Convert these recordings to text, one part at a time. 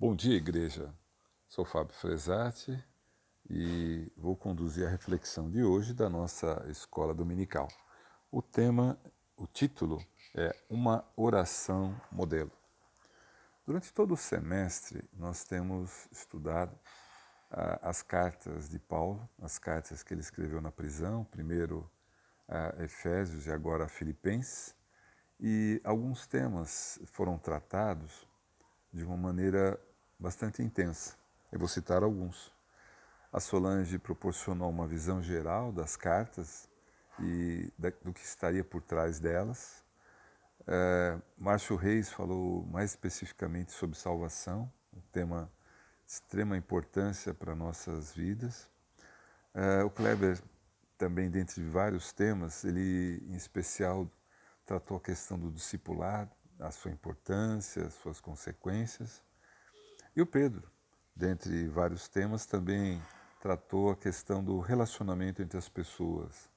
Bom dia, igreja. Sou Fábio Fresati e vou conduzir a reflexão de hoje da nossa escola dominical. O tema, o título é Uma Oração Modelo. Durante todo o semestre, nós temos estudado ah, as cartas de Paulo, as cartas que ele escreveu na prisão, primeiro a Efésios e agora a Filipenses, e alguns temas foram tratados de uma maneira bastante intensa. Eu vou citar alguns. A Solange proporcionou uma visão geral das cartas e do que estaria por trás delas. É, Márcio Reis falou mais especificamente sobre salvação, um tema de extrema importância para nossas vidas. É, o Kleber, também dentre vários temas, ele em especial tratou a questão do discipulado, a sua importância, as suas consequências. E o Pedro, dentre vários temas, também tratou a questão do relacionamento entre as pessoas,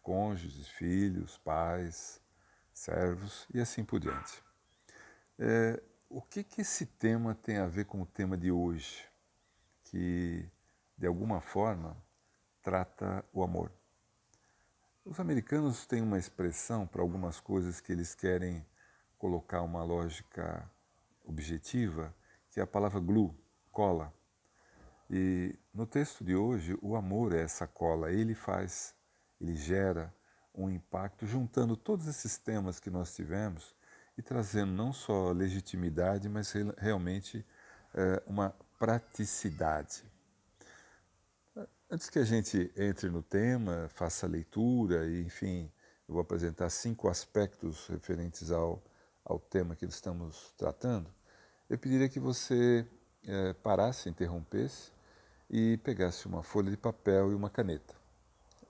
cônjuges, filhos, pais, servos e assim por diante. É, o que, que esse tema tem a ver com o tema de hoje, que de alguma forma trata o amor? Os americanos têm uma expressão para algumas coisas que eles querem colocar uma lógica objetiva que é a palavra glue, cola. E no texto de hoje, o amor é essa cola, ele faz, ele gera um impacto juntando todos esses temas que nós tivemos e trazendo não só legitimidade, mas realmente é, uma praticidade. Antes que a gente entre no tema, faça a leitura e, enfim, eu vou apresentar cinco aspectos referentes ao, ao tema que estamos tratando eu pediria que você é, parasse, interrompesse e pegasse uma folha de papel e uma caneta.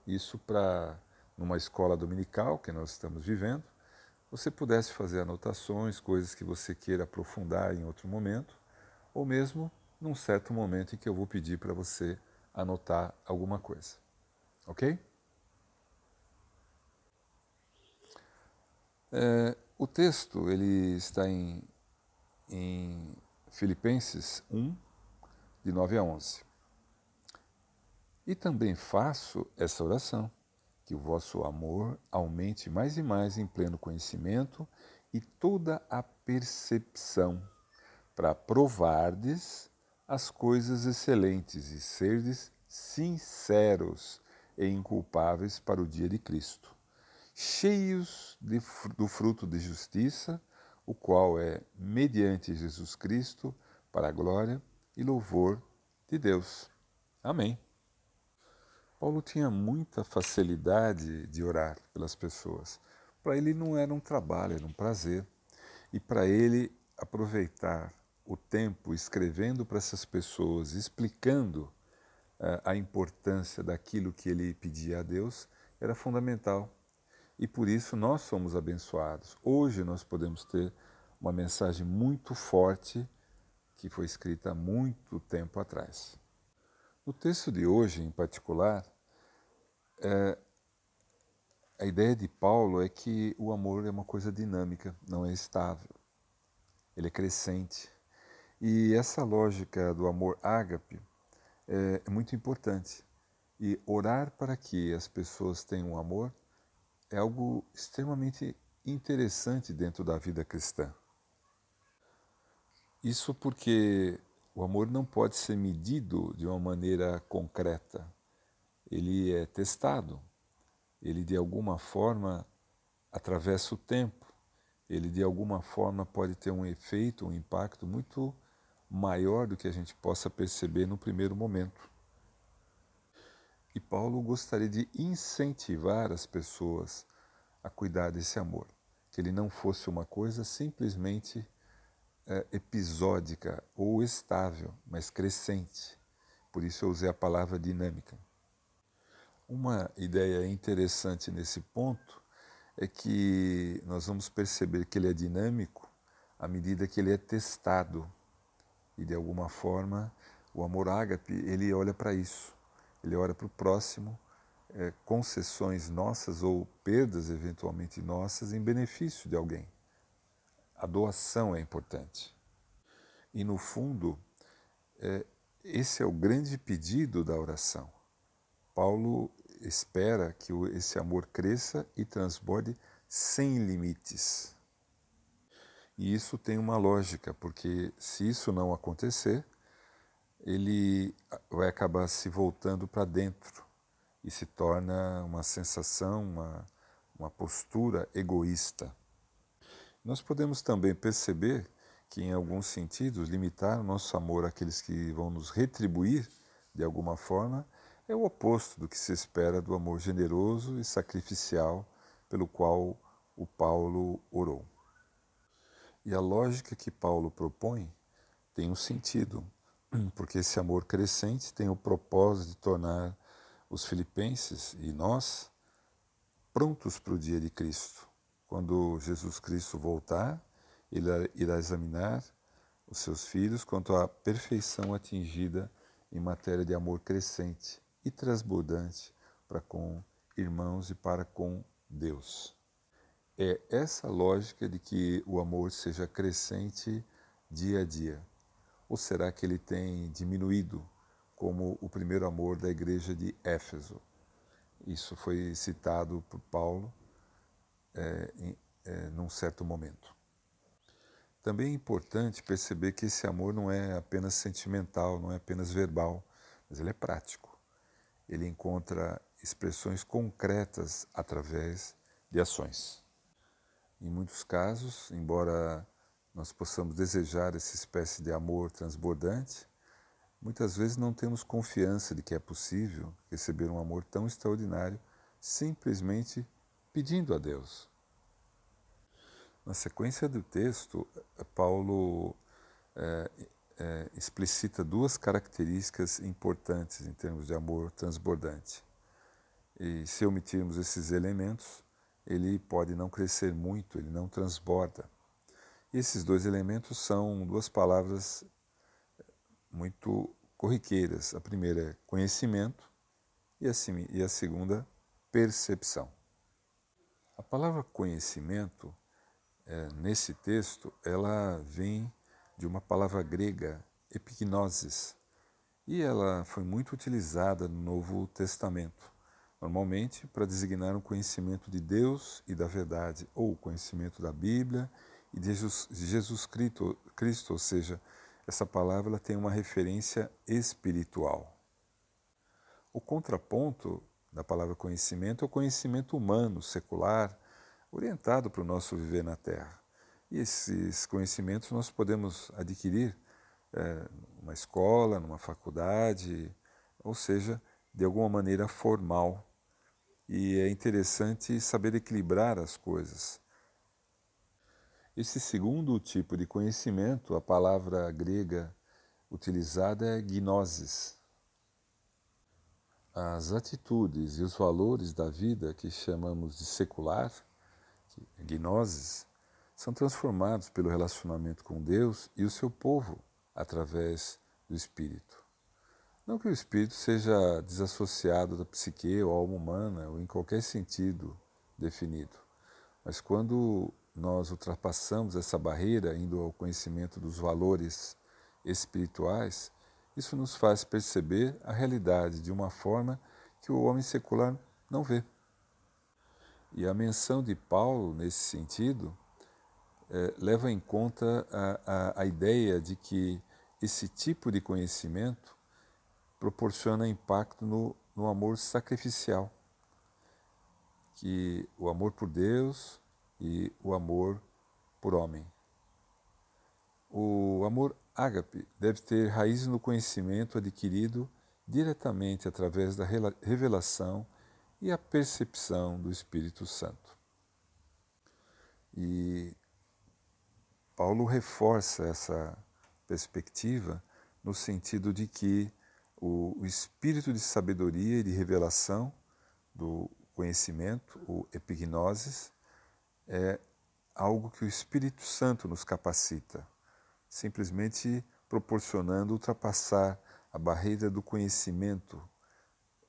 Isso para, numa escola dominical que nós estamos vivendo, você pudesse fazer anotações, coisas que você queira aprofundar em outro momento, ou mesmo num certo momento em que eu vou pedir para você anotar alguma coisa. Ok? É, o texto ele está em Filipenses 1, de 9 a 11. E também faço essa oração, que o vosso amor aumente mais e mais em pleno conhecimento e toda a percepção, para provardes as coisas excelentes e serdes sinceros e inculpáveis para o dia de Cristo, cheios de, do fruto de justiça, o qual é mediante Jesus Cristo, para a glória e louvor de Deus. Amém. Paulo tinha muita facilidade de orar pelas pessoas. Para ele não era um trabalho, era um prazer. E para ele aproveitar o tempo escrevendo para essas pessoas, explicando uh, a importância daquilo que ele pedia a Deus, era fundamental e por isso nós somos abençoados. Hoje nós podemos ter uma mensagem muito forte que foi escrita há muito tempo atrás. No texto de hoje, em particular, é, a ideia de Paulo é que o amor é uma coisa dinâmica, não é estável. Ele é crescente. E essa lógica do amor ágape é, é muito importante. E orar para que as pessoas tenham amor é algo extremamente interessante dentro da vida cristã. Isso porque o amor não pode ser medido de uma maneira concreta. Ele é testado. Ele de alguma forma atravessa o tempo. Ele de alguma forma pode ter um efeito, um impacto muito maior do que a gente possa perceber no primeiro momento. E Paulo gostaria de incentivar as pessoas a cuidar desse amor, que ele não fosse uma coisa simplesmente é, episódica ou estável, mas crescente. Por isso eu usei a palavra dinâmica. Uma ideia interessante nesse ponto é que nós vamos perceber que ele é dinâmico à medida que ele é testado. E de alguma forma, o amor ágape, ele olha para isso ele olha para o próximo, é, concessões nossas ou perdas eventualmente nossas em benefício de alguém. A doação é importante. E no fundo, é, esse é o grande pedido da oração. Paulo espera que esse amor cresça e transborde sem limites. E isso tem uma lógica, porque se isso não acontecer, ele vai acabar se voltando para dentro e se torna uma sensação, uma, uma postura egoísta. Nós podemos também perceber que, em alguns sentidos, limitar o nosso amor àqueles que vão nos retribuir de alguma forma é o oposto do que se espera do amor generoso e sacrificial pelo qual o Paulo orou. E a lógica que Paulo propõe tem um sentido, porque esse amor crescente tem o propósito de tornar os filipenses e nós prontos para o dia de Cristo. Quando Jesus Cristo voltar, ele irá examinar os seus filhos quanto à perfeição atingida em matéria de amor crescente e transbordante para com irmãos e para com Deus. É essa lógica de que o amor seja crescente dia a dia. Ou será que ele tem diminuído, como o primeiro amor da igreja de Éfeso? Isso foi citado por Paulo é, em é, num certo momento. Também é importante perceber que esse amor não é apenas sentimental, não é apenas verbal, mas ele é prático. Ele encontra expressões concretas através de ações. Em muitos casos, embora nós possamos desejar essa espécie de amor transbordante, muitas vezes não temos confiança de que é possível receber um amor tão extraordinário simplesmente pedindo a Deus. Na sequência do texto, Paulo é, é, explicita duas características importantes em termos de amor transbordante. E se omitirmos esses elementos, ele pode não crescer muito, ele não transborda. Esses dois elementos são duas palavras muito corriqueiras. A primeira é conhecimento e a, e a segunda, percepção. A palavra conhecimento, é, nesse texto, ela vem de uma palavra grega, epignosis, e ela foi muito utilizada no Novo Testamento normalmente para designar um conhecimento de Deus e da verdade, ou conhecimento da Bíblia e de Jesus, Jesus Cristo, Cristo, ou seja, essa palavra tem uma referência espiritual. O contraponto da palavra conhecimento é o conhecimento humano, secular, orientado para o nosso viver na Terra. E esses conhecimentos nós podemos adquirir é, numa escola, numa faculdade, ou seja, de alguma maneira formal e é interessante saber equilibrar as coisas. Esse segundo tipo de conhecimento, a palavra grega utilizada é gnosis. As atitudes e os valores da vida que chamamos de secular, gnosis, são transformados pelo relacionamento com Deus e o seu povo através do Espírito. Não que o espírito seja desassociado da psique ou alma humana, ou em qualquer sentido definido, mas quando nós ultrapassamos essa barreira, indo ao conhecimento dos valores espirituais, isso nos faz perceber a realidade de uma forma que o homem secular não vê. E a menção de Paulo nesse sentido é, leva em conta a, a, a ideia de que esse tipo de conhecimento proporciona impacto no, no amor sacrificial, que o amor por Deus e o amor por homem. O amor ágape deve ter raiz no conhecimento adquirido diretamente através da revelação e a percepção do Espírito Santo. E Paulo reforça essa perspectiva no sentido de que o, espírito de sabedoria e de revelação do conhecimento, o epignosis, é algo que o Espírito Santo nos capacita, simplesmente proporcionando ultrapassar a barreira do conhecimento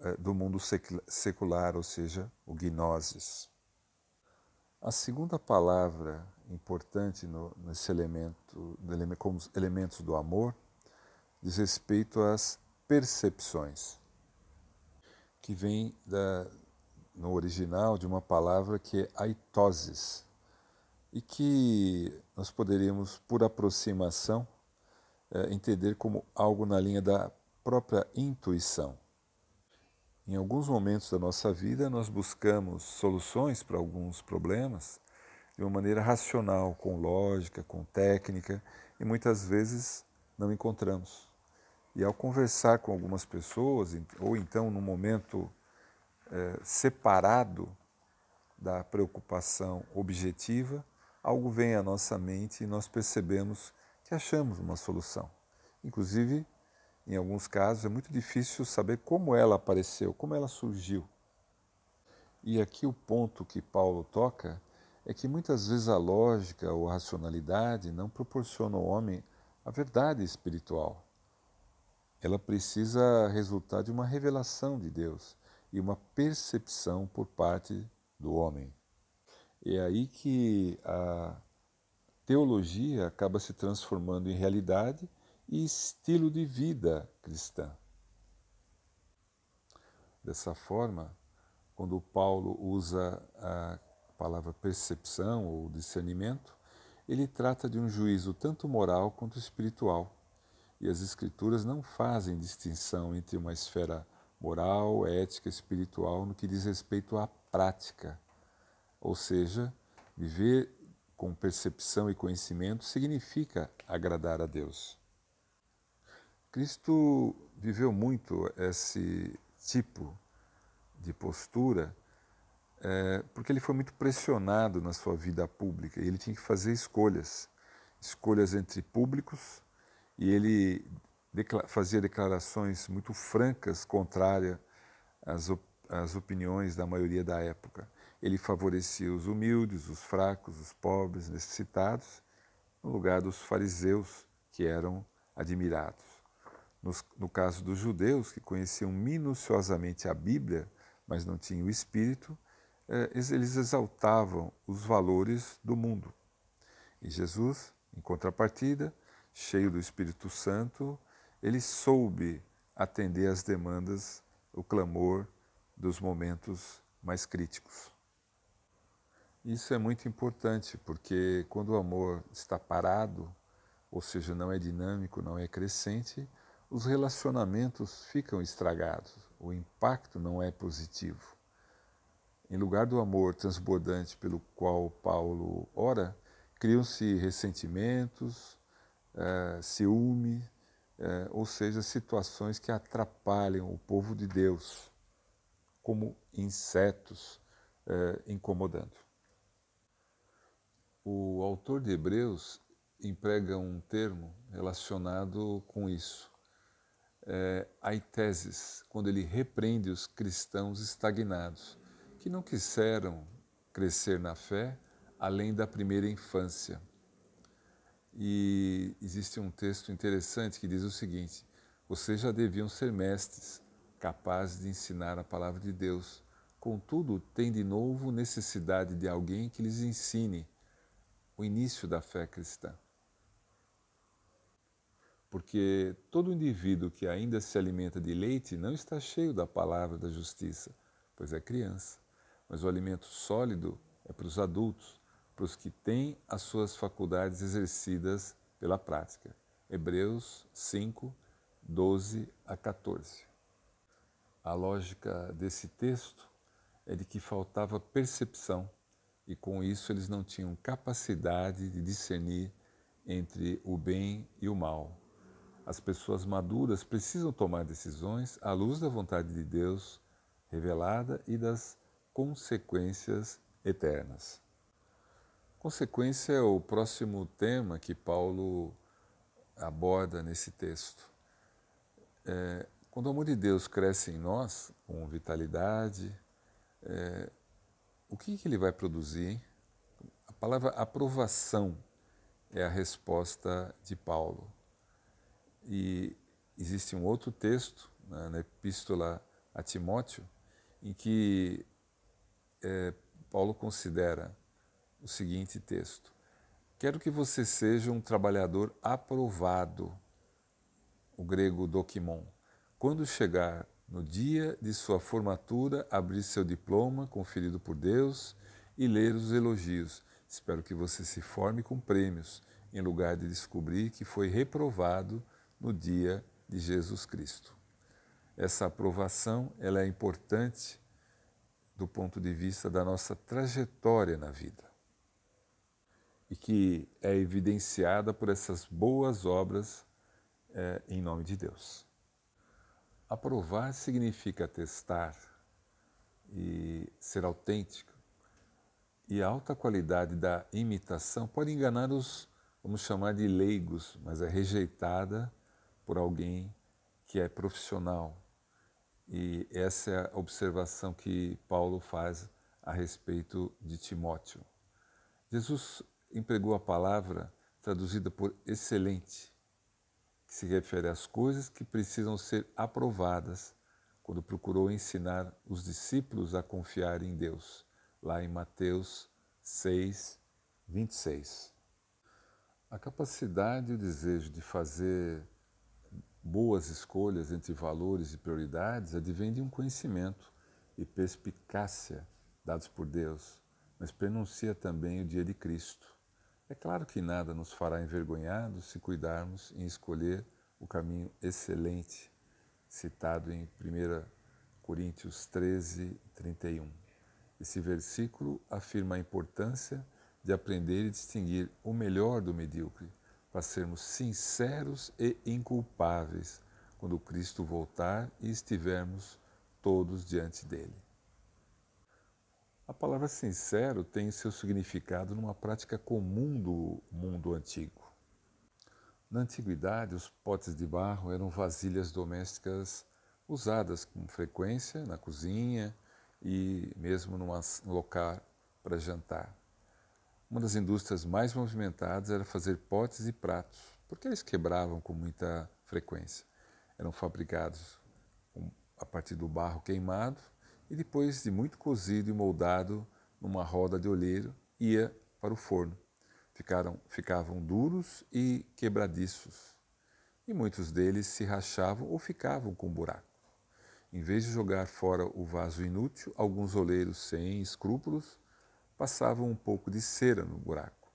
é, do mundo secular, ou seja, o gnosis. A segunda palavra importante no, nesse elemento, como elementos do amor, diz respeito às percepções, que vem da, no original de uma palavra que é aitosis, e que nós poderíamos, por aproximação, é, entender como algo na linha da própria intuição. Em alguns momentos da nossa vida, nós buscamos soluções para alguns problemas de uma maneira racional, com lógica, com técnica, e muitas vezes não encontramos. E ao conversar com algumas pessoas, ou então num momento é, separado da preocupação objetiva, algo vem à nossa mente e nós percebemos que achamos uma solução. Inclusive, em alguns casos, é muito difícil saber como ela apareceu, como ela surgiu. E aqui o ponto que Paulo toca é que muitas vezes a lógica ou a racionalidade não proporciona ao homem a verdade espiritual ela precisa resultar de uma revelação de Deus e uma percepção por parte do homem. É aí que a teologia acaba se transformando em realidade e estilo de vida cristã. Dessa forma, quando Paulo usa a palavra percepção ou discernimento, ele trata de um juízo tanto moral quanto espiritual e as Escrituras não fazem distinção entre uma esfera moral, ética, espiritual no que diz respeito à prática. Ou seja, viver com percepção e conhecimento significa agradar a Deus. Cristo viveu muito esse tipo de postura é, porque ele foi muito pressionado na sua vida pública e ele tinha que fazer escolhas escolhas entre públicos e ele fazia declarações muito francas, contrárias às, op às opiniões da maioria da época. Ele favorecia os humildes, os fracos, os pobres, necessitados, no lugar dos fariseus, que eram admirados. Nos, no caso dos judeus, que conheciam minuciosamente a Bíblia, mas não tinham o Espírito, eh, eles exaltavam os valores do mundo. E Jesus, em contrapartida, cheio do Espírito Santo, ele soube atender às demandas, o clamor dos momentos mais críticos. Isso é muito importante, porque quando o amor está parado, ou seja, não é dinâmico, não é crescente, os relacionamentos ficam estragados, o impacto não é positivo. Em lugar do amor transbordante pelo qual Paulo ora, criam-se ressentimentos, é, ciúme, é, ou seja, situações que atrapalham o povo de Deus, como insetos é, incomodando. O autor de Hebreus emprega um termo relacionado com isso, é, aiteses, quando ele repreende os cristãos estagnados, que não quiseram crescer na fé além da primeira infância. E existe um texto interessante que diz o seguinte: vocês já deviam ser mestres, capazes de ensinar a palavra de Deus. Contudo, têm de novo necessidade de alguém que lhes ensine o início da fé cristã. Porque todo indivíduo que ainda se alimenta de leite não está cheio da palavra da justiça, pois é criança. Mas o alimento sólido é para os adultos, para os que têm as suas faculdades exercidas pela prática. Hebreus 5, 12 a 14. A lógica desse texto é de que faltava percepção e com isso eles não tinham capacidade de discernir entre o bem e o mal. As pessoas maduras precisam tomar decisões à luz da vontade de Deus revelada e das consequências eternas. Consequência é o próximo tema que Paulo aborda nesse texto. É, quando o amor de Deus cresce em nós, com vitalidade, é, o que, que ele vai produzir? A palavra aprovação é a resposta de Paulo. E existe um outro texto né, na Epístola a Timóteo em que é, Paulo considera o seguinte texto: Quero que você seja um trabalhador aprovado, o grego dokimon. Quando chegar no dia de sua formatura, abrir seu diploma conferido por Deus e ler os elogios. Espero que você se forme com prêmios, em lugar de descobrir que foi reprovado no dia de Jesus Cristo. Essa aprovação ela é importante do ponto de vista da nossa trajetória na vida e que é evidenciada por essas boas obras é, em nome de Deus. Aprovar significa testar e ser autêntico. E a alta qualidade da imitação pode enganar os, vamos chamar de leigos, mas é rejeitada por alguém que é profissional. E essa é a observação que Paulo faz a respeito de Timóteo. Jesus empregou a palavra traduzida por excelente que se refere às coisas que precisam ser aprovadas, quando procurou ensinar os discípulos a confiar em Deus, lá em Mateus 6, 26. A capacidade e o desejo de fazer boas escolhas entre valores e prioridades advém de um conhecimento e perspicácia dados por Deus, mas prenuncia também o dia de Cristo é claro que nada nos fará envergonhados se cuidarmos em escolher o caminho excelente, citado em 1 Coríntios 13, 31. Esse versículo afirma a importância de aprender e distinguir o melhor do medíocre, para sermos sinceros e inculpáveis quando Cristo voltar e estivermos todos diante dele. A palavra sincero tem seu significado numa prática comum do mundo antigo. Na antiguidade, os potes de barro eram vasilhas domésticas usadas com frequência na cozinha e mesmo num local para jantar. Uma das indústrias mais movimentadas era fazer potes e pratos, porque eles quebravam com muita frequência. Eram fabricados a partir do barro queimado e depois de muito cozido e moldado numa roda de olheiro, ia para o forno. Ficaram, ficavam duros e quebradiços, e muitos deles se rachavam ou ficavam com buraco. Em vez de jogar fora o vaso inútil, alguns oleiros sem escrúpulos passavam um pouco de cera no buraco.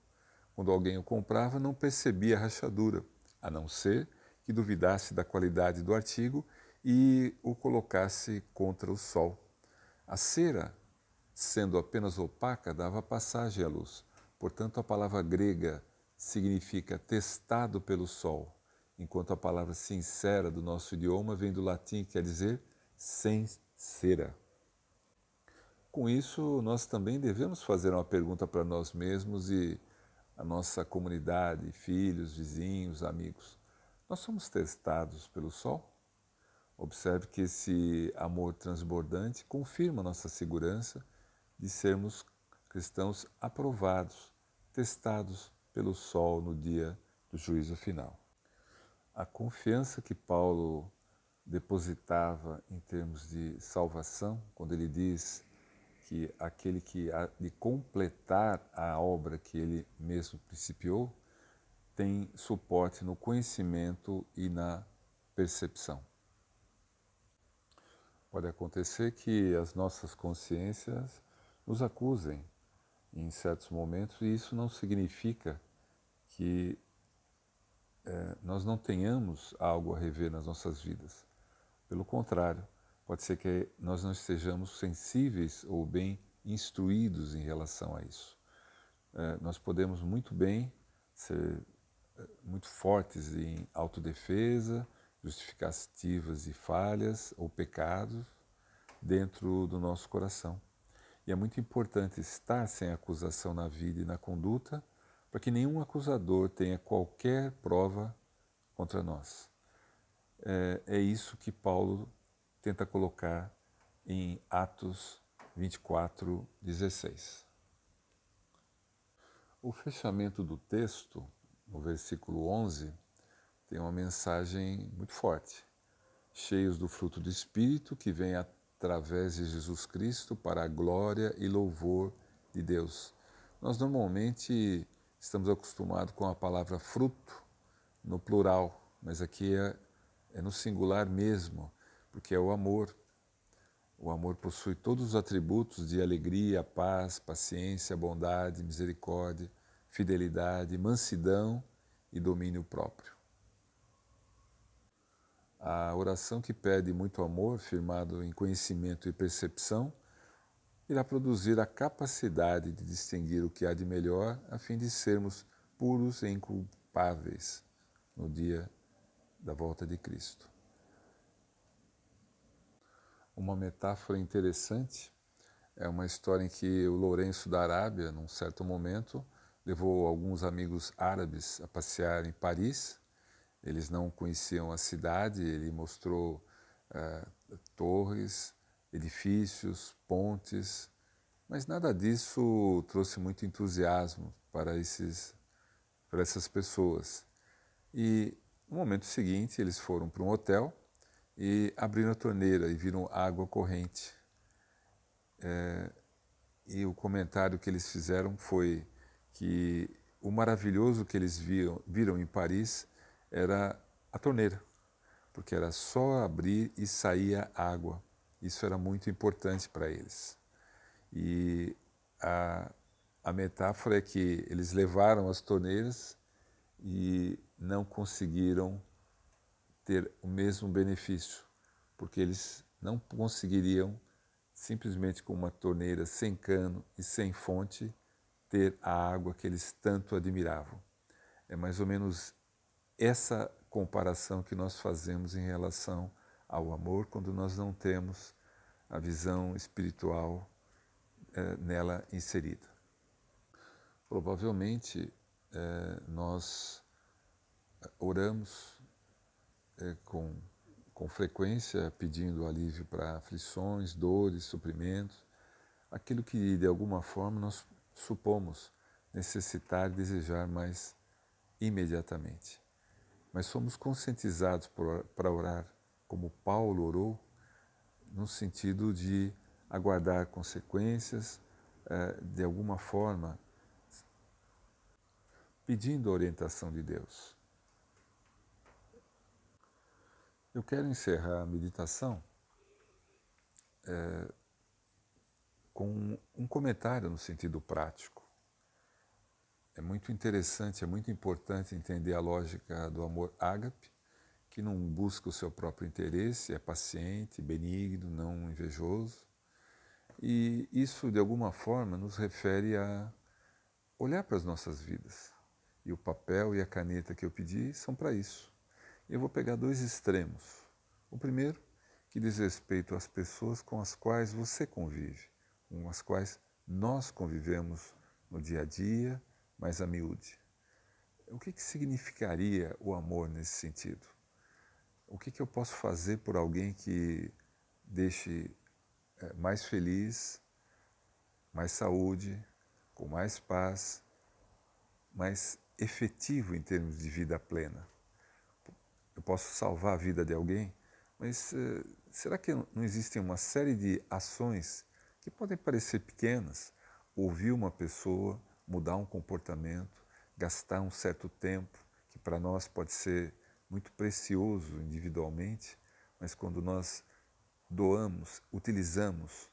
Quando alguém o comprava, não percebia a rachadura, a não ser que duvidasse da qualidade do artigo e o colocasse contra o sol. A cera, sendo apenas opaca, dava passagem à luz. Portanto, a palavra grega significa testado pelo sol, enquanto a palavra sincera do nosso idioma vem do latim que quer dizer sem cera. Com isso, nós também devemos fazer uma pergunta para nós mesmos e a nossa comunidade, filhos, vizinhos, amigos. Nós somos testados pelo sol? Observe que esse amor transbordante confirma nossa segurança de sermos cristãos aprovados, testados pelo sol no dia do juízo final. A confiança que Paulo depositava em termos de salvação, quando ele diz que aquele que há de completar a obra que ele mesmo principiou, tem suporte no conhecimento e na percepção. Pode acontecer que as nossas consciências nos acusem em certos momentos, e isso não significa que é, nós não tenhamos algo a rever nas nossas vidas. Pelo contrário, pode ser que nós não estejamos sensíveis ou bem instruídos em relação a isso. É, nós podemos muito bem ser é, muito fortes em autodefesa, justificativas de falhas ou pecados dentro do nosso coração. E é muito importante estar sem acusação na vida e na conduta, para que nenhum acusador tenha qualquer prova contra nós. É, é isso que Paulo tenta colocar em Atos 24, 16. O fechamento do texto, no versículo 11, tem uma mensagem muito forte. Cheios do fruto do Espírito que vem através de Jesus Cristo para a glória e louvor de Deus. Nós normalmente estamos acostumados com a palavra fruto no plural, mas aqui é, é no singular mesmo, porque é o amor. O amor possui todos os atributos de alegria, paz, paciência, bondade, misericórdia, fidelidade, mansidão e domínio próprio. A oração que pede muito amor, firmado em conhecimento e percepção, irá produzir a capacidade de distinguir o que há de melhor, a fim de sermos puros e inculpáveis no dia da volta de Cristo. Uma metáfora interessante é uma história em que o Lourenço da Arábia, num certo momento, levou alguns amigos árabes a passear em Paris. Eles não conheciam a cidade, ele mostrou uh, torres, edifícios, pontes, mas nada disso trouxe muito entusiasmo para, esses, para essas pessoas. E no momento seguinte, eles foram para um hotel e abriram a torneira e viram água corrente. É, e o comentário que eles fizeram foi que o maravilhoso que eles viam, viram em Paris era a torneira, porque era só abrir e saía água. Isso era muito importante para eles. E a, a metáfora é que eles levaram as torneiras e não conseguiram ter o mesmo benefício, porque eles não conseguiriam simplesmente com uma torneira sem cano e sem fonte ter a água que eles tanto admiravam. É mais ou menos essa comparação que nós fazemos em relação ao amor quando nós não temos a visão espiritual é, nela inserida. Provavelmente é, nós oramos é, com, com frequência pedindo alívio para aflições, dores, suprimentos, aquilo que de alguma forma nós supomos necessitar desejar mais imediatamente. Mas somos conscientizados para orar como Paulo orou, no sentido de aguardar consequências, eh, de alguma forma, pedindo a orientação de Deus. Eu quero encerrar a meditação é, com um comentário no sentido prático. É muito interessante, é muito importante entender a lógica do amor ágape, que não busca o seu próprio interesse, é paciente, benigno, não invejoso. E isso, de alguma forma, nos refere a olhar para as nossas vidas. E o papel e a caneta que eu pedi são para isso. Eu vou pegar dois extremos. O primeiro, que diz respeito às pessoas com as quais você convive, com as quais nós convivemos no dia a dia, mais a miúde. O que, que significaria o amor nesse sentido? O que, que eu posso fazer por alguém que deixe é, mais feliz, mais saúde, com mais paz, mais efetivo em termos de vida plena? Eu posso salvar a vida de alguém, mas uh, será que não existem uma série de ações que podem parecer pequenas? Ouvir uma pessoa, mudar um comportamento, gastar um certo tempo, que para nós pode ser muito precioso individualmente, mas quando nós doamos, utilizamos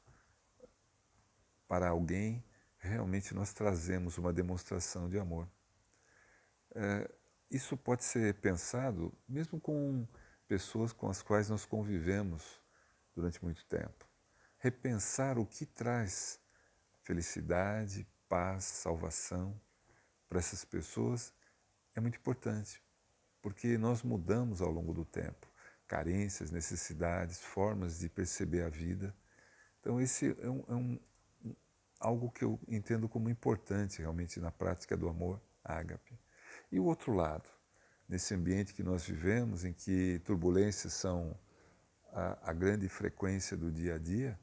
para alguém, realmente nós trazemos uma demonstração de amor. É, isso pode ser pensado mesmo com pessoas com as quais nós convivemos durante muito tempo. Repensar o que traz felicidade, paz, salvação para essas pessoas é muito importante, porque nós mudamos ao longo do tempo carências, necessidades, formas de perceber a vida. Então, esse é, um, é um, algo que eu entendo como importante realmente na prática do amor ágape. E o outro lado, nesse ambiente que nós vivemos, em que turbulências são a, a grande frequência do dia a dia,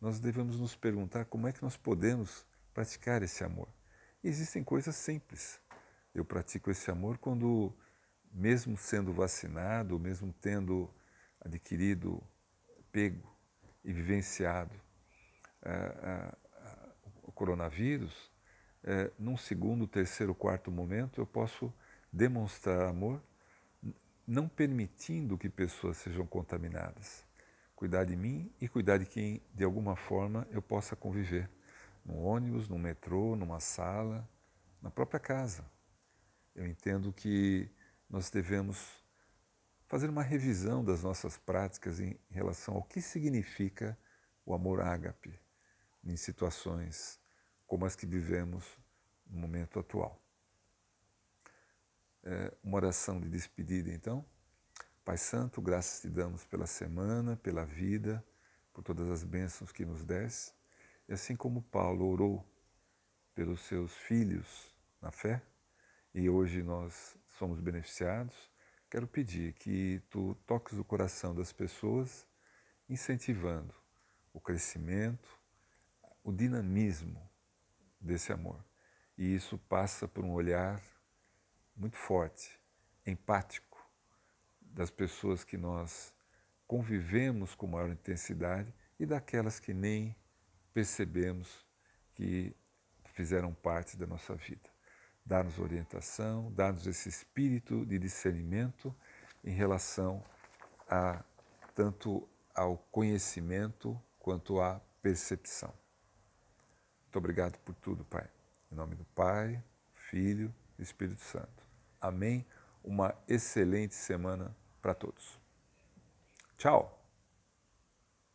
nós devemos nos perguntar como é que nós podemos praticar esse amor. E existem coisas simples. Eu pratico esse amor quando, mesmo sendo vacinado, mesmo tendo adquirido, pego e vivenciado uh, uh, o coronavírus, é, num segundo, terceiro, quarto momento, eu posso demonstrar amor, não permitindo que pessoas sejam contaminadas. Cuidar de mim e cuidar de quem, de alguma forma, eu possa conviver. No ônibus, no metrô, numa sala, na própria casa. Eu entendo que nós devemos fazer uma revisão das nossas práticas em relação ao que significa o amor ágape em situações como as que vivemos no momento atual. É uma oração de despedida, então. Pai Santo, graças te damos pela semana, pela vida, por todas as bênçãos que nos deste. E assim como Paulo orou pelos seus filhos na fé, e hoje nós somos beneficiados, quero pedir que tu toques o coração das pessoas, incentivando o crescimento, o dinamismo desse amor. E isso passa por um olhar muito forte, empático, das pessoas que nós convivemos com maior intensidade e daquelas que nem percebemos que fizeram parte da nossa vida dar-nos orientação, dar-nos esse espírito de discernimento em relação a tanto ao conhecimento quanto à percepção. Muito obrigado por tudo, Pai. Em nome do Pai, Filho e Espírito Santo. Amém. Uma excelente semana para todos. Tchau.